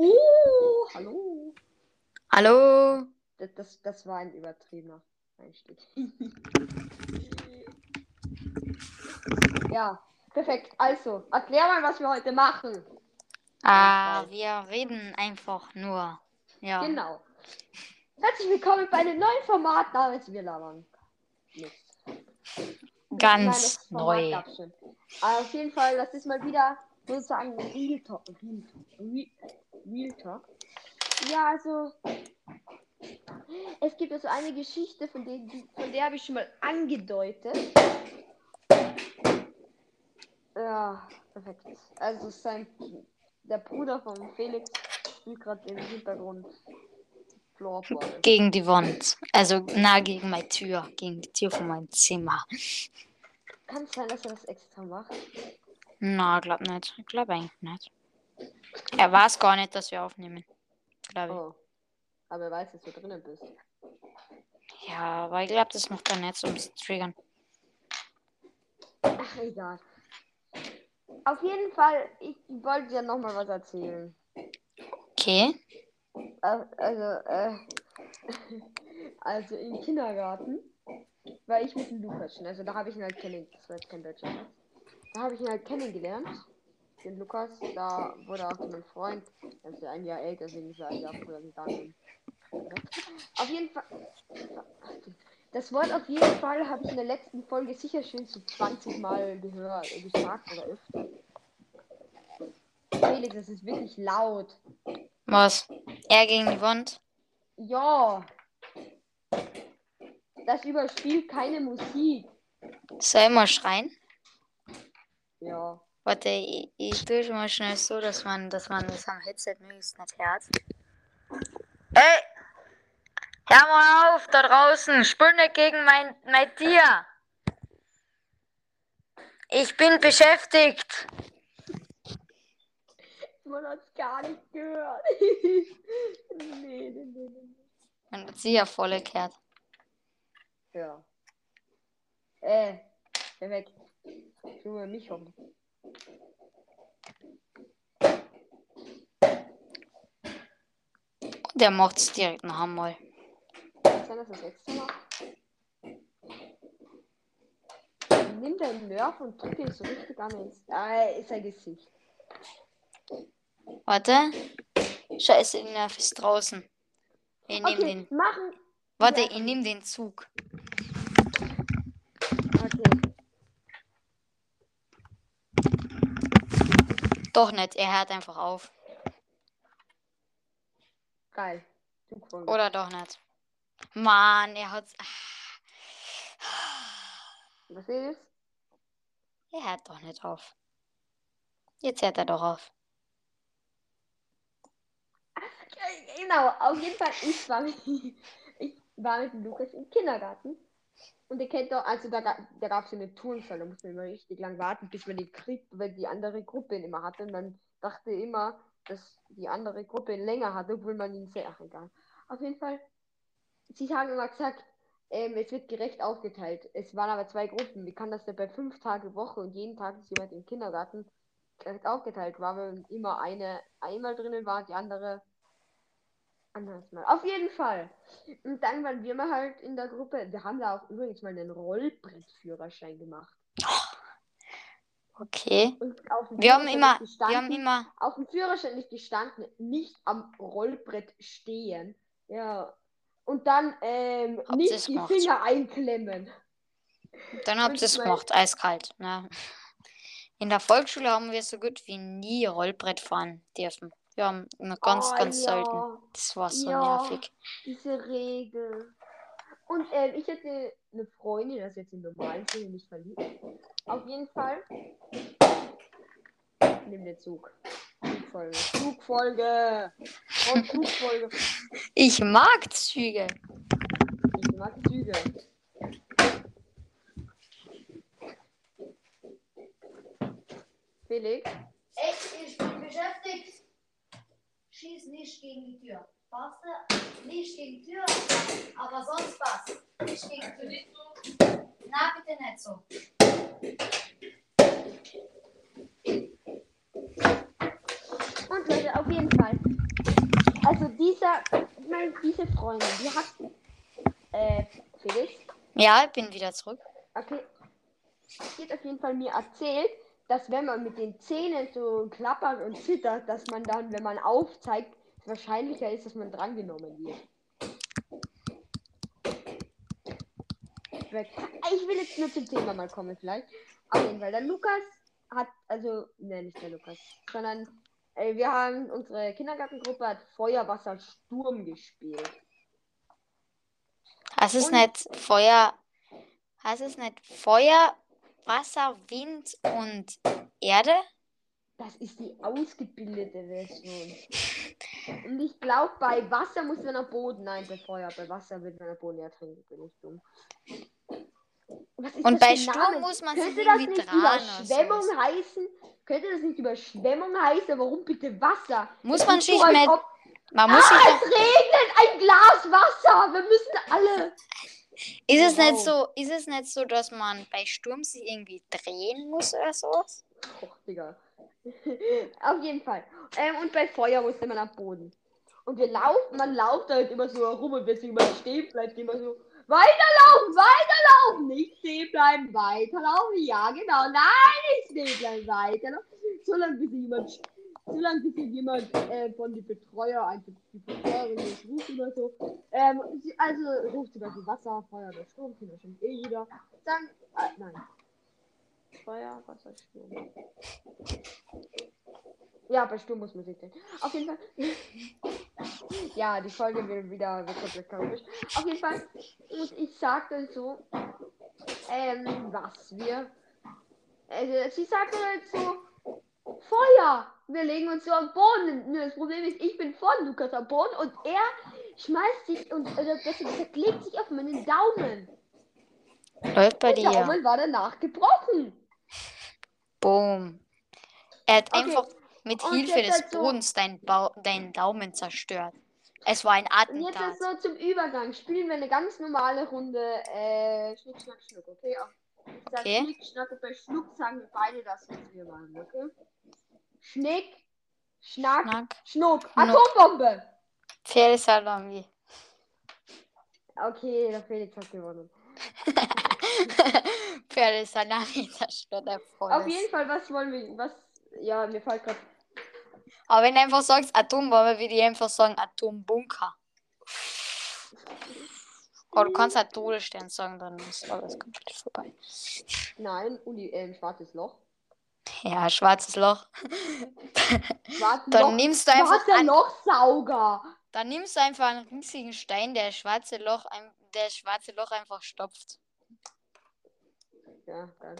Oh, hallo. Hallo? Das, das, das war ein übertriebener Einstieg. ja, perfekt. Also, erklär mal, was wir heute machen. Ah, wir reden einfach nur. Ja. Genau. Herzlich willkommen bei einem neuen Format namens Wir labern. Ganz neu. auf jeden Fall, das ist mal wieder sozusagen Real Talk. Real, Real, Real Talk. Ja, also. Es gibt also eine Geschichte, von der, von der habe ich schon mal angedeutet. Ja, perfekt. Also sein der Bruder von Felix spielt gerade im Hintergrund. Gegen die Wand. Also nah gegen meine Tür. Gegen die Tür von meinem Zimmer. Kann es sein, dass er das extra macht? Na, glaub nicht. Ich glaube eigentlich nicht. Er weiß gar nicht, dass wir aufnehmen. Glaube Oh. Aber er weiß, dass du drinnen bist. ich. Ja, aber ich glaube, das macht er nicht, um zu triggern. Ach, egal. Auf jeden Fall, ich wollte dir nochmal was erzählen. Okay. Äh, Also, äh, also im Kindergarten war ich mit dem Lukas schon. Also da habe ich ihn halt kennengelernt. Das war jetzt kein deutscher. Da habe ich ihn halt kennengelernt. Den Lukas, da wurde auch mein Freund. Er ist ja ein Jahr älter, deswegen ist er ein Jahr früher gegangen. Auf jeden Fall. Das Wort auf jeden Fall habe ich in der letzten Folge sicher schön zu 20 Mal gehört, äh, gesagt oder öfter. Felix, das ist wirklich laut. Was? Er gegen die Wand? Ja. Das überspielt keine Musik. Soll ich mal schreien? Ja. Warte, ich, ich tue schon mal schnell so, dass man, dass man das am Headset möglichst nicht hört. Ey! Hör mal auf, da draußen! Spül nicht gegen mein, mein Tier! Ich bin beschäftigt! Man hat es gar nicht gehört. nee, nee, nee, nee. Man hat sie ja voll erklärt. Ja. Äh, perfekt. Junge, mich um. Der macht's direkt noch einmal. Sein, dass das extra macht? Nimm deinen Nerv und drück ihn so richtig an ins. Ah, ist sein Gesicht. Warte. Scheiße, die Nerv ist draußen. Ich nehm Okay, den. machen. Warte, ich nehm den Zug. Okay. Doch nicht, er hört einfach auf. Geil. Oder doch nicht. Mann, er hat. Was ist? Er hört doch nicht auf. Jetzt hört er doch auf. Genau, auf jeden Fall, ich war mit, ich war mit Lukas im Kindergarten. Und ihr kennt doch, also da, da gab es eine Turnsaal, da musste man immer richtig lang warten, bis man die kriegt, weil die andere Gruppe ihn immer hatte. Und man dachte immer, dass die andere Gruppe ihn länger hatte, obwohl man ihn sehr, ach egal. Auf jeden Fall, sie haben immer gesagt, ähm, es wird gerecht aufgeteilt. Es waren aber zwei Gruppen. Wie kann das denn bei fünf Tage Woche und jeden Tag ist jemand im Kindergarten gerecht aufgeteilt war, weil immer eine einmal drinnen war, die andere anderes Mal. Auf jeden Fall. Und dann waren wir mal halt in der Gruppe. Wir haben da auch übrigens mal einen Rollbrettführerschein gemacht. Okay. Wir haben immer, wir haben immer, auf dem Führerschein ist gestanden, nicht am Rollbrett stehen. Ja. Und dann ähm, Habt nicht die gemacht? Finger einklemmen. dann habt ihr es gemacht, eiskalt. Ne? In der Volksschule haben wir so gut wie nie Rollbrett fahren dürfen. Wir haben immer ganz, Oh, ganz ja. selten. Das war so Ja. nervig. Diese Regel. Und ähm, ich hatte eine Freundin, das ist jetzt im normalen Sinne nicht verliebt. Auf jeden Fall. Nimm den Zug. Zugfolge. Zugfolge. Und Zugfolge. Ich mag Züge. Ich mag Züge. Felix, Echt, ich bin beschäftigt. Schieß nicht gegen die Tür. Du? Nicht gegen die Tür, aber sonst was. Nicht gegen die Tür. Na, bitte nicht so. Und Leute, auf jeden Fall. dieser, meine, diese Freundin, die hat, äh, Felix, Ja, ich bin wieder zurück. okay, die hat auf jeden Fall mir erzählt, dass wenn man mit den Zähnen so klappert und zittert, dass man dann, wenn man aufzeigt, es wahrscheinlicher ist, dass man drangenommen wird. Ich will jetzt nur zum Thema mal kommen, vielleicht. Auf jeden Fall. Der Lukas hat, also, ne, nicht der Lukas, sondern äh, wir haben, unsere Kindergartengruppe hat Feuerwasser Sturm gespielt. Hast es nicht Feuer. Hast es nicht Feuer, Wasser, Wind und Erde? Das ist die ausgebildete Version. Und ich glaube, bei Wasser muss man am Boden. Nein, bei Feuer. Bei Wasser wird man am Boden ertrinken. Bin ich dumm. Und das bei Sturm Name? muss man sich Könnte das irgendwie nicht Überschwemmung sowas. heißen? Könnte das nicht Überschwemmung heißen? Warum bitte Wasser? Muss Das man sich so, als mit. ob- Man muss sich Ah, es regnet ein Glas Wasser. Wir müssen alle. Ist es nicht wow. so, ist es nicht so, dass man bei Sturm sich irgendwie drehen muss oder sowas? Och, Digga. Auf jeden Fall. Ähm, und bei Feuer musste man am Boden. Und wir laufen, man lauft halt immer so herum und wenn jemand stehen bleibt, immer so, weiterlaufen, weiterlaufen, nicht stehen bleiben, weiterlaufen, ja genau, nein, nicht stehen bleiben, weiterlaufen. So lange bis jemand, so lange bis jemand äh, von den Betreuer, einfach die Betreuerin, das ruft immer so, ähm, sie, also ruft zum Beispiel Wasser, Feuer oder Sturm, kennt wahrscheinlich eh jeder. Dann, äh, nein. Feuer, Wasser, Sturm. Ja, bei Sturm muss man sich denn. Auf jeden Fall. ja, die Folge wird wieder komplett chaotisch. Auf jeden Fall. Und ich sagte so, ähm, was wir. Also, sie sagte halt so, Feuer! Wir legen uns so am Boden. Nur das Problem ist, ich bin vor Lukas am Boden und er schmeißt sich und oder besser gesagt, legt sich auf meinen Daumen. Läuft bei Der dir. Daumen war danach gebrochen. Boom. Er hat Okay. einfach mit Und Hilfe des halt so- Bodens deinen Bau deinen Daumen zerstört. Es war ein Und jetzt Attentat. so zum Übergang. Spielen wir eine ganz normale Runde äh, Schnick, Schnack, Schnuck, okay? Auch- Ich sag Okay. Schnick, Schnack und bei Schnuck sagen wir beide das, was wir machen, okay? Schnick, Schnack, Schnack. Schnuck. Schnuck. Atombombe! Pferdesalami. Okay, der Felix hat gewonnen. Pferdesalami zerstört er voll. Auf jeden Fall, was wollen wir, was, ja, mir fällt gerade, Aber wenn du einfach sagst Atombombe, würde ich einfach sagen Atombunker. Oder du kannst halt Todesstern sagen, dann ist alles komplett vorbei. nein, Uni, äh, ein schwarzes Loch. Ja, schwarzes Loch. Schwarzes Dann Loch, nimmst du einfach schwarzer Lochsauger. dann nimmst du einfach einen riesigen Stein, der schwarze Loch, ein, der schwarze Loch einfach stopft. Ja, geil.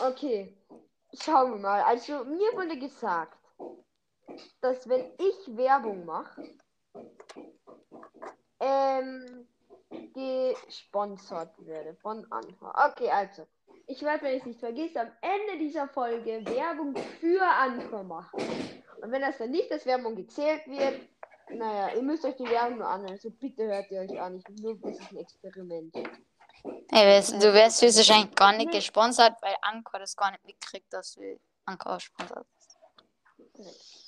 Okay, schauen wir mal. Also, mir wurde gesagt, dass wenn ich Werbung mache, ähm, gesponsert werde von Anhör. Okay, also, ich werde, wenn ich es nicht vergesse, am Ende dieser Folge Werbung für Anhör machen. Und wenn das dann nicht als Werbung gezählt wird, naja, ihr müsst euch die Werbung nur anhören. Also bitte hört ihr euch an. Ich, nur, das ist ein Experiment. Ey, wärst- du wärst höchstwahrscheinlich gar nicht Nee. gesponsert, weil Anchor das gar nicht mitkriegt, dass du Anchor sponsert.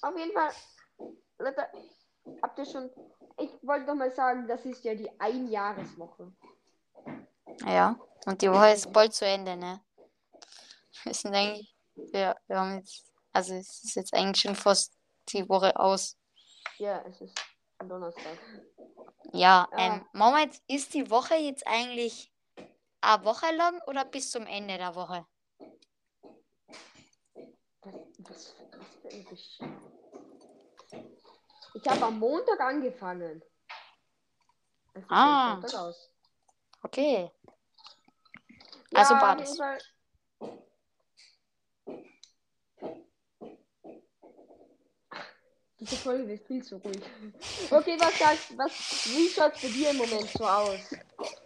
Auf jeden Fall, Leute, habt ihr schon. Ich wollte doch mal sagen, das ist ja die Einjahreswoche. Ja, und die Woche ist bald zu Ende, ne? Wir sind eigentlich, ja, wir haben jetzt, also es ist jetzt eigentlich schon fast die Woche aus. Ja, es ist am Donnerstag. Ja, Ah. ähm, Moment, ist die Woche jetzt eigentlich eine Woche lang oder bis zum Ende der Woche? Was, was, was Ich habe am Montag angefangen. Sieht Ah. Okay. Ja, Also auf beides. Diese Folge wird viel zu ruhig. Okay, was sagst was, wie schaut's bei dir im Moment so aus?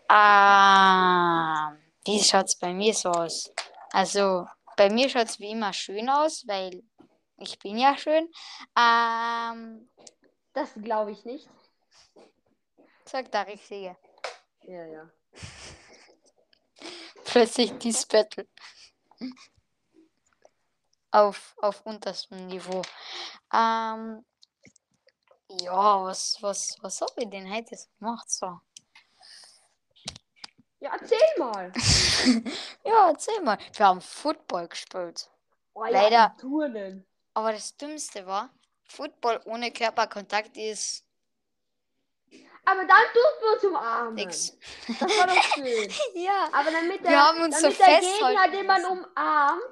Ah, wie schaut's bei mir so aus? Also, bei mir schaut's wie immer schön aus, weil ich bin ja schön. Ähm, Das glaube ich nicht. sagt der Richtige. Ja, ja. Plötzlich dies Battle. Auf, auf unterstem Niveau. Ähm, Ja, was, was, was habe ich denn heute gemacht? So. Ja, erzähl mal. Ja, erzähl mal. Wir haben Football gespielt. Oh, Leider. Turnen. Aber das Dümmste war, Football ohne Körperkontakt ist Aber dann durften wir uns umarmen. nix. Das war doch schön. Ja. Aber damit der, Wir haben uns damit so der Gegner, den man umarmt,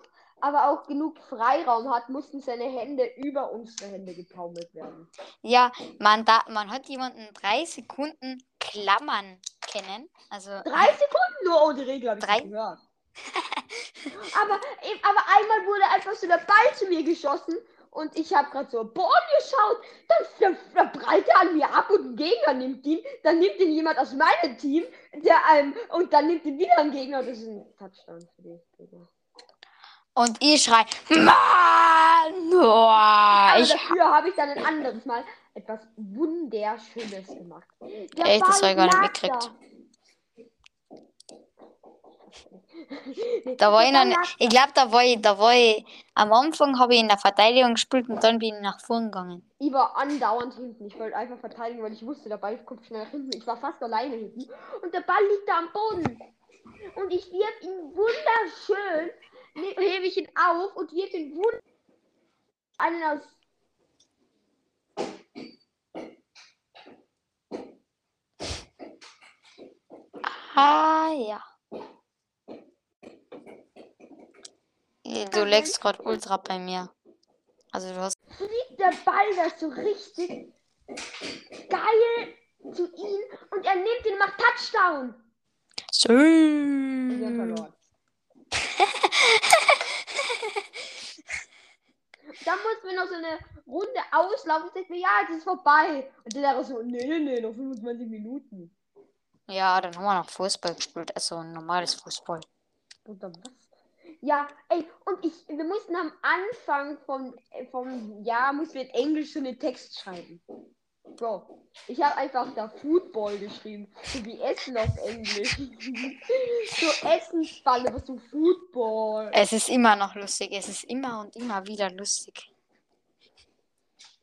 aber auch genug Freiraum hat, mussten seine Hände über unsere Hände getaumelt werden. Ja, man, da, man hat jemanden drei Sekunden klammern kennen. Also, Drei Sekunden nur, oh, die Regel habe ich Drei? gehört. aber, aber einmal wurde einfach so der Ball zu mir geschossen und ich habe gerade so Boah geschaut, dann, prallt er an mir ab und ein Gegner nimmt ihn, dann nimmt ihn jemand aus meinem Team, der ähm, und dann nimmt ihn wieder ein Gegner. Das ist ein Touchdown für die Gegner. und ich schrei, Mann! Oh, ich, dafür habe ich dann ein anderes Mal etwas Wunderschönes gemacht. Der Echt? Das Ball hab ich gar nicht mitgekriegt. da. War ich noch nicht, ich glaube, da war ich, da war ich, am Anfang habe ich in der Verteidigung gespielt und dann bin ich nach vorn gegangen. Ich war andauernd hinten. Ich wollte einfach verteidigen, weil ich wusste, der Ball kommt schnell nach hinten. Ich war fast alleine hinten. Und der Ball liegt da am Boden. Und ich wirf ihn wunderschön, ne- hebe ich ihn auf und wirf ihn wunderschön einen aus. Ah, ja. Du legst gerade ultra bei mir. Also du hast. Fliegt der Ball da so richtig geil zu ihm und er nimmt ihn und macht Touchdown. So. Und wir haben verloren. Dann mussten wir noch so eine Runde auslaufen. Ich dachte mir, ja, jetzt ist vorbei. Und dann war so, nee, nee, nee, noch 25 Minuten. Ja, dann haben wir noch Fußball gespielt. Also ein normales Fußball. Oder was? Ja, ey, und ich, wir mussten am Anfang vom, äh, vom Jahr, mussten wir in Englisch so einen Text schreiben. Bro, ich habe einfach da Football geschrieben, so wie Essen auf Englisch. so Essensball, aber so Football. Es ist immer noch lustig. Es ist immer und immer wieder lustig.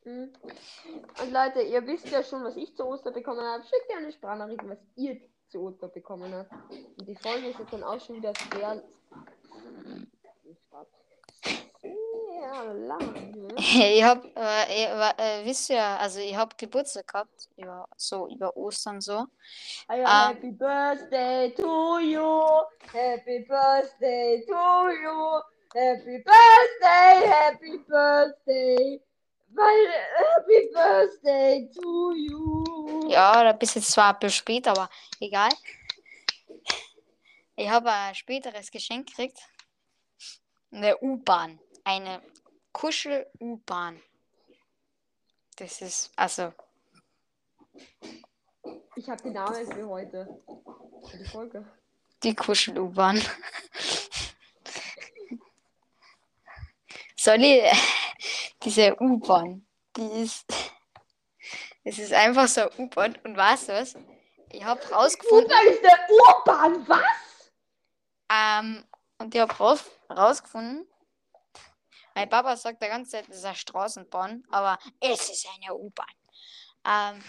Mhm. Und Leute, ihr wisst ja schon, was ich zu Ostern bekommen habe. Schickt mir eine Sprachnachricht, was ihr zu Ostern bekommen habt. Und die Folge ist jetzt dann auch schon wieder sehr. Ne? Ich hab, äh, äh, wisst ihr, also ich hab Geburtstag gehabt. Über, so über Ostern so. Ah ja, Ah. Happy Birthday to you. Happy Birthday to you. Happy Birthday, Happy Birthday. Weil, Happy Birthday to you. Ja, da bist jetzt zwar ein bisschen spät, aber egal. Ich habe ein späteres Geschenk gekriegt. Eine U-Bahn. Eine Kuschel-U-Bahn. Das ist, also, Ich habe den Namen für heute. Für die Folge. die Kuschel-U-Bahn. Soll ich, diese U-Bahn, die ist, es ist einfach so eine U-Bahn und weißt du was? Ich habe rausgefunden, U-Bahn ist der Urban, was? Ähm, und ich habe raus, rausgefunden, mein Papa sagt die ganze Zeit, es ist eine Straßenbahn, aber es ist eine U-Bahn. Ähm,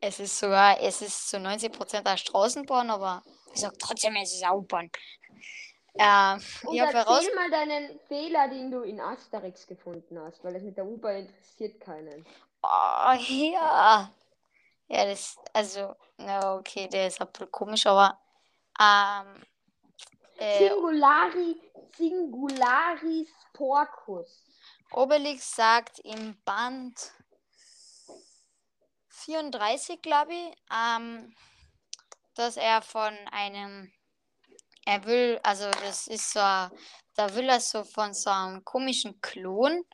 es ist sogar, es ist zu 90% eine Straßenbahn, aber ich sage trotzdem, es ist eine U-Bahn. Ähm, Und ich erzähl mal deinen Fehler, den du in Asterix gefunden hast, weil das mit der U-Bahn interessiert keinen. oh, ja, ja, das, also, na okay, der ist ein bisschen komisch, aber ähm, äh, Singulari, Singularis Porcus. Obelix sagt im Band 34, glaube ich, ähm, dass er von einem, er will, also das ist so, da will er so von so einem komischen Klon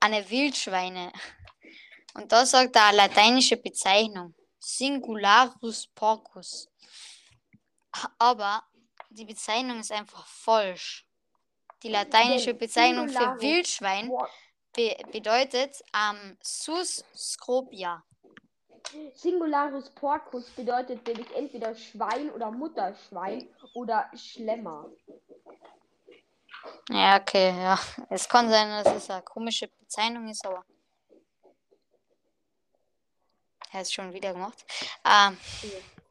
eine Wildschweine. Und da sagt er eine lateinische Bezeichnung, Singularus porcus. Aber die Bezeichnung ist einfach falsch. Die lateinische Bezeichnung für Wildschwein be bedeutet ähm, sus scrobia. Singularus Porcus bedeutet nämlich entweder Schwein oder Mutterschwein oder Schlemmer. Ja, okay, ja. Es kann sein, dass es eine komische Bezeichnung ist, aber Er es schon wieder gemacht. Ähm, Ja.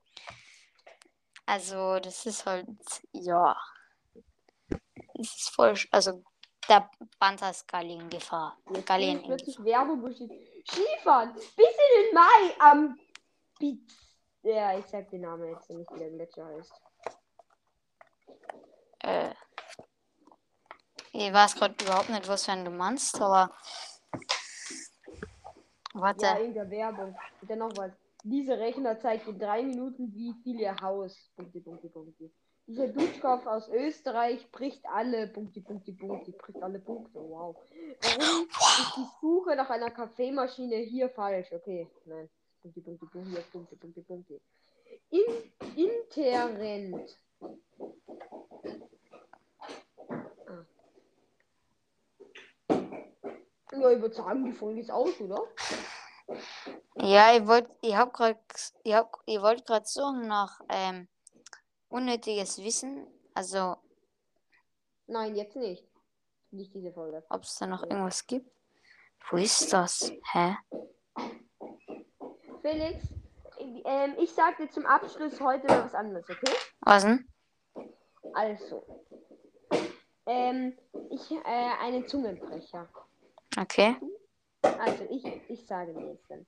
Also, das ist halt, ja. Es ist voll, also, der Panther ist Galli in Gefahr. Jetzt Galli sehe in ich plötzlich Werbung, steht Skifahren bis in den Mai am Piz. Ja, ich sag den Namen jetzt nicht, wie der Gletscher heißt. Äh, ich weiß gerade überhaupt nicht, was für einen du meinst, aber. Warte. Ja, in der Werbung. Und dann noch was. Dieser Rechner zeigt in drei Minuten, wie viel ihr Haus. Punkte, Punkte, Punkte. Dieser Duschkopf aus Österreich bricht alle Punkte, Punkte, Punkte, bricht alle Punkte. Wow. Warum ist die Suche nach einer Kaffeemaschine hier falsch? Okay, nein. Punkte, Punkte, Punkte, Punkte, Punkte, Punkte. In, Interrent. Ah. Ja, ich würde sagen, die Folge ist aus, oder? Ja, ich wollte, ich hab grad, ich hab, ich wollte gerade suchen nach ähm, unnötiges Wissen, also Nein, jetzt nicht. Nicht diese Folge. ob es da noch irgendwas gibt. Wo ist das? Hä? Felix, ähm, ich sag dir zum Abschluss heute mal was anderes, okay? Was denn? Also. Ähm, ich, äh, einen Zungenbrecher. Okay. Also, ich, ich sage dir jetzt dann.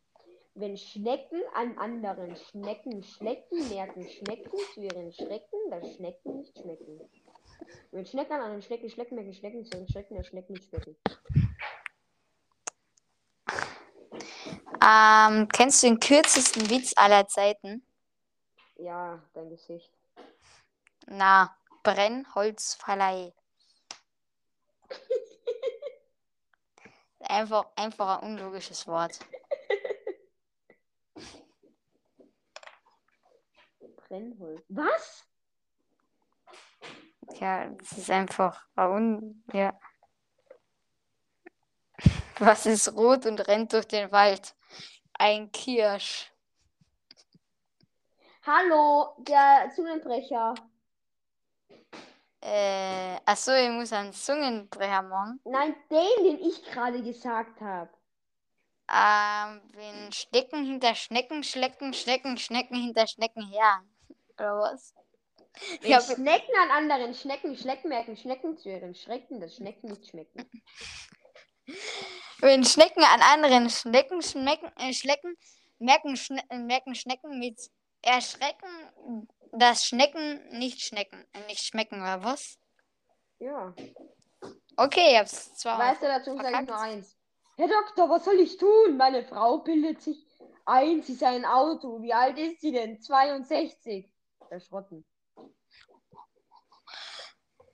Wenn Schnecken an anderen Schnecken schlecken, merken Schnecken zu ihren Schrecken, dass Schnecken nicht schmecken. Wenn Schnecken an anderen Schnecken schlecken, merken Schnecken zu ihren Schrecken, dass Schnecken nicht schmecken. Ähm, kennst du den kürzesten Witz aller Zeiten? Ja, dein Gesicht. Na, Brennholzverleih. Einfach, einfach ein unlogisches Wort. Brennholz. Was? Ja, das ist einfach un ja. Was ist rot und rennt durch den Wald? Ein Kirsch. Hallo, der Zungenbrecher. Äh, achso, ich muss einen Zungenbrecher machen. Nein, den, den ich gerade gesagt habe. Ähm, wenn Schnecken hinter Schnecken schlecken, Schnecken, Schnecken hinter Schnecken her. Oder was? Wenn Ja, Schnecken an anderen Schnecken schlecken, merken Schnecken zu ihren Schrecken, dass Schnecken nicht schmecken. Wenn Schnecken an anderen Schnecken schmecken, äh, schlecken, merken, Schne äh, merken Schnecken mit Erschrecken, dass Schnecken nicht schmecken. Äh, nicht schmecken, oder was? Ja. Okay, ich hab's zwar. Weißt du, dazu sage ich nur eins. Herr Doktor, was soll ich tun? Meine Frau bildet sich ein, sie sei ein Auto. Wie alt ist sie denn? 62. Erschrotten.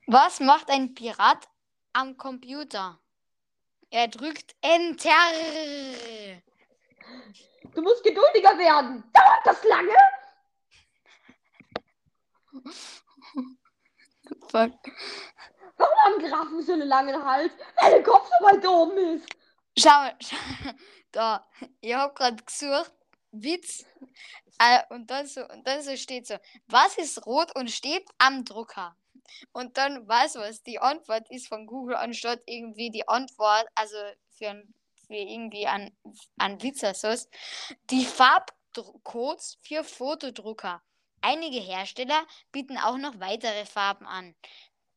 Was macht ein Pirat am Computer? Er drückt Enter. Du musst geduldiger werden. Dauert das lange? Fuck. Warum haben Giraffen so einen langen Hals? Weil der Kopf so weit oben ist. Schau, schau da. Ich hab grad gesucht, Witz. Äh, und, dann so, und dann so steht so, was ist rot und steht am Drucker? Und dann weiß was, die Antwort ist von Google anstatt irgendwie die Antwort, also für, ein, für irgendwie an, an Witz oder so, die Farbcodes für Fotodrucker. Einige Hersteller bieten auch noch weitere Farben an.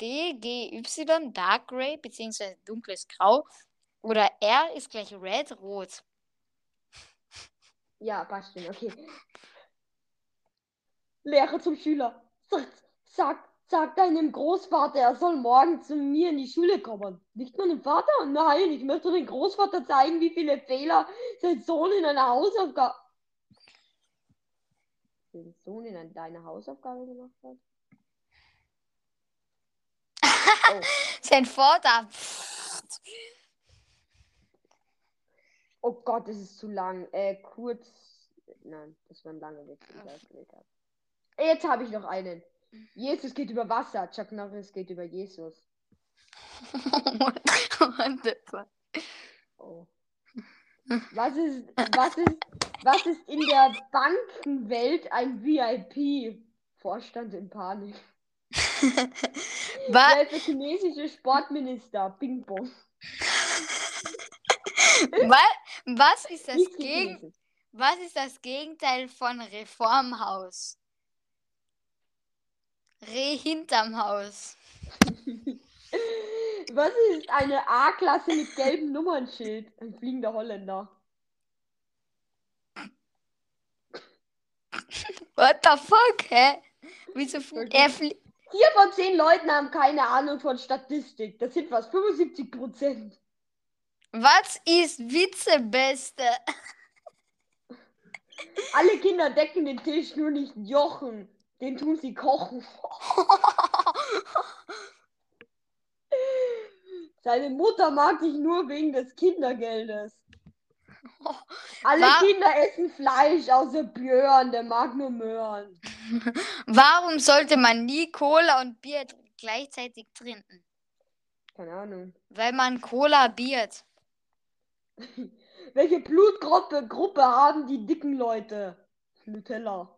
DGY, Dark Gray bzw. dunkles Grau oder R ist gleich Red, Rot. Ja, passt schon, okay. Lehrer zum Schüler. Sag, sag, sag deinem Großvater, er soll morgen zu mir in die Schule kommen. Nicht meinem Vater? Nein, ich möchte dem Großvater zeigen, wie viele Fehler sein Sohn in einer Hausaufgabe. Den Sohn in eine- deine Hausaufgabe gemacht hat? Oh, Sein Vater. Oh Gott, das ist zu lang. Äh, kurz. Nein, das war ein langer Witz, den ich ausgewählt habe. Jetzt habe ich noch einen. Jesus geht über Wasser, Chuck Norris geht über Jesus. Oh. Was ist, was ist, was ist in der Bankenwelt ein VIP? Vorstand in Panik. Wa Wer ist der chinesische Sportminister? Bing Bong. Wa was ist das gegen. Was ist das Gegenteil von Reformhaus? Reh hinterm Haus. Was ist eine A-Klasse mit gelbem Nummernschild? Ein fliegender Holländer. What the fuck, hä? Wieso fl er flie Vier von zehn Leuten haben keine Ahnung von Statistik. Das sind was 75 Prozent. Was ist Witzebeste? Alle Kinder decken den Tisch, nur nicht Jochen. Den tun sie kochen. Seine Mutter mag dich nur wegen des Kindergeldes. Alle Wa- Kinder essen Fleisch, außer Björn, der mag nur Möhren. Warum sollte man nie Cola und Bier gleichzeitig trinken? Keine Ahnung. Weil man Cola biert. Welche Blutgruppe Gruppe haben die dicken Leute? Nutella.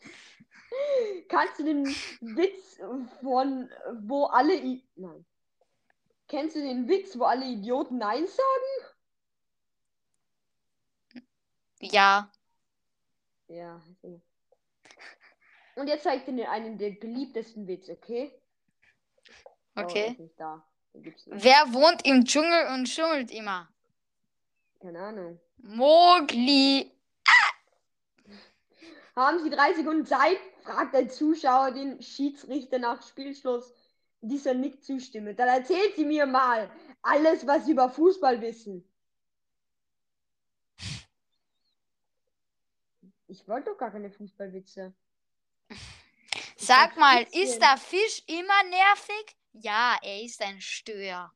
Kannst du den Witz von wo alle I Nein. Kennst du den Witz, wo alle Idioten Nein sagen? Ja. Ja. Und jetzt zeig ich dir einen der beliebtesten Witz, okay? Oh, Okay. ist nicht nicht. Wer wohnt im Dschungel und schummelt immer? Keine Ahnung. Mogli. Haben Sie drei Sekunden Zeit? fragt der Zuschauer den Schiedsrichter nach Spielschluss. Dieser nickt zustimmend. Dann erzählt sie mir mal alles, was Sie über Fußball wissen. Ich wollte doch gar keine Fußballwitze. Sag ein mal, ist der Fisch immer nervig? Ja, er ist ein Stör.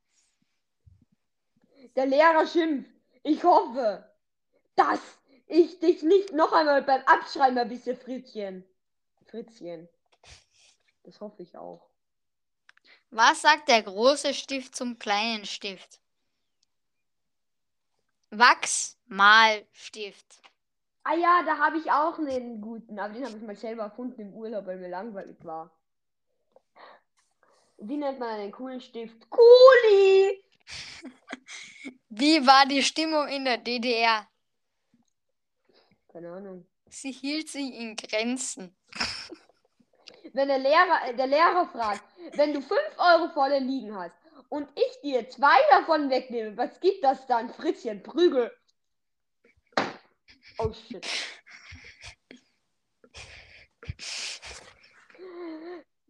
Der Lehrer schimpft. Ich hoffe, dass ich dich nicht noch einmal beim Abschreiben erwische, Fritzchen. Fritzchen. Das hoffe ich auch. Was sagt der große Stift zum kleinen Stift? Wachs mal Stift. Ah ja, da habe ich auch einen guten, aber den habe ich mal selber erfunden im Urlaub, weil mir langweilig war. Wie nennt man einen coolen Stift? Kuli! Wie war die Stimmung in der DDR? Keine Ahnung. Sie hielt sich in Grenzen. Wenn der Lehrer, äh, der Lehrer fragt, wenn du 5 Euro volle liegen hast und ich dir zwei davon wegnehme, was gibt das dann? Fritzchen, Prügel. Oh shit.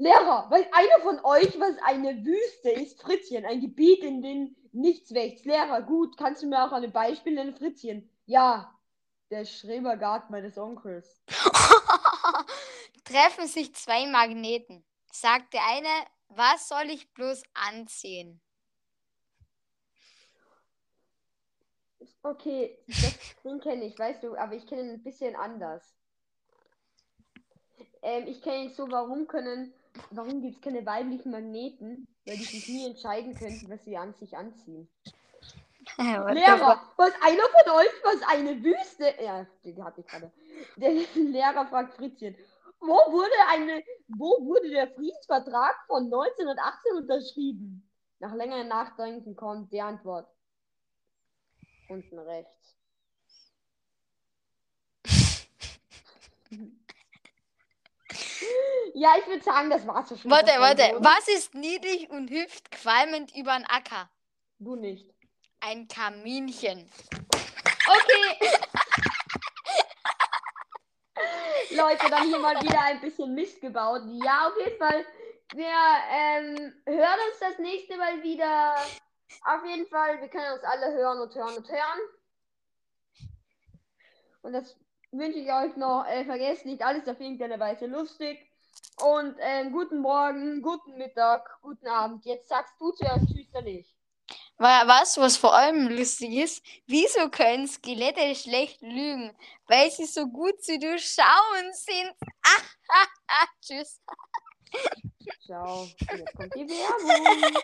Lehrer, weiß einer von euch, was eine Wüste ist? Fritzchen, ein Gebiet, in dem nichts wächst. Lehrer, gut, kannst du mir auch ein Beispiel nennen, Fritzchen? Ja, der Schrebergarten meines Onkels. Treffen sich zwei Magneten. Sagt der eine, was soll ich bloß anziehen? Okay, das, den kenne ich, weißt du, aber ich kenne ihn ein bisschen anders. Ähm, ich kenne ihn so, warum können, warum gibt es keine weiblichen Magneten? Weil die sich nie entscheiden könnten, was sie an sich anziehen. What Lehrer, was einer von euch, was eine Wüste. Ja, die hatte ich gerade. Der Lehrer fragt Fritzchen, wo wurde eine, wo wurde der Friedensvertrag von 1918 unterschrieben? Nach längerem Nachdenken kommt die Antwort. Unten rechts. Ja, ich würde sagen, das war's schon. Warte, warte. Oder? Was ist niedlich und hüpft qualmend übern Acker? Du nicht. Ein Kaminchen. Okay. Leute, dann hier mal wieder ein bisschen Mist gebaut. Ja, auf jeden Fall. Wir ähm, hören uns das nächste Mal wieder. Auf jeden Fall, wir können uns alle hören und hören und hören. Und das wünsche ich euch noch. Äh, vergesst nicht, alles auf irgendeine Weise lustig. Und ähm, guten Morgen, guten Mittag, guten Abend. Jetzt sagst du zuerst Tschüss, Was, was vor allem lustig ist, wieso können Skelette schlecht lügen? Weil sie so gut zu durchschauen sind. Tschüss. Ciao. Jetzt kommt die Werbung.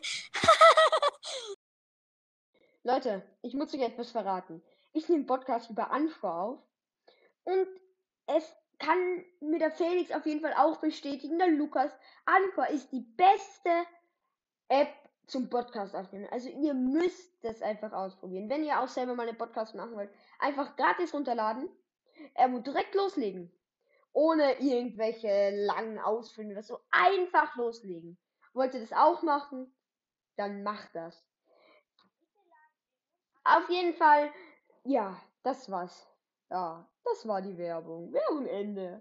Leute, ich muss euch etwas verraten. Ich nehme Podcast über Anchor auf und es kann mir der Felix auf jeden Fall auch bestätigen, der Lukas. Anchor ist die beste App zum Podcast aufnehmen. Also ihr müsst das einfach ausprobieren. Wenn ihr auch selber mal einen Podcast machen wollt, einfach gratis runterladen ähm, und direkt loslegen. Ohne irgendwelche langen Ausführungen oder so. Einfach loslegen. Wollt ihr das auch machen? Dann macht das. Auf jeden Fall, ja, das war's. Ja, das war die Werbung. Werbung Ende.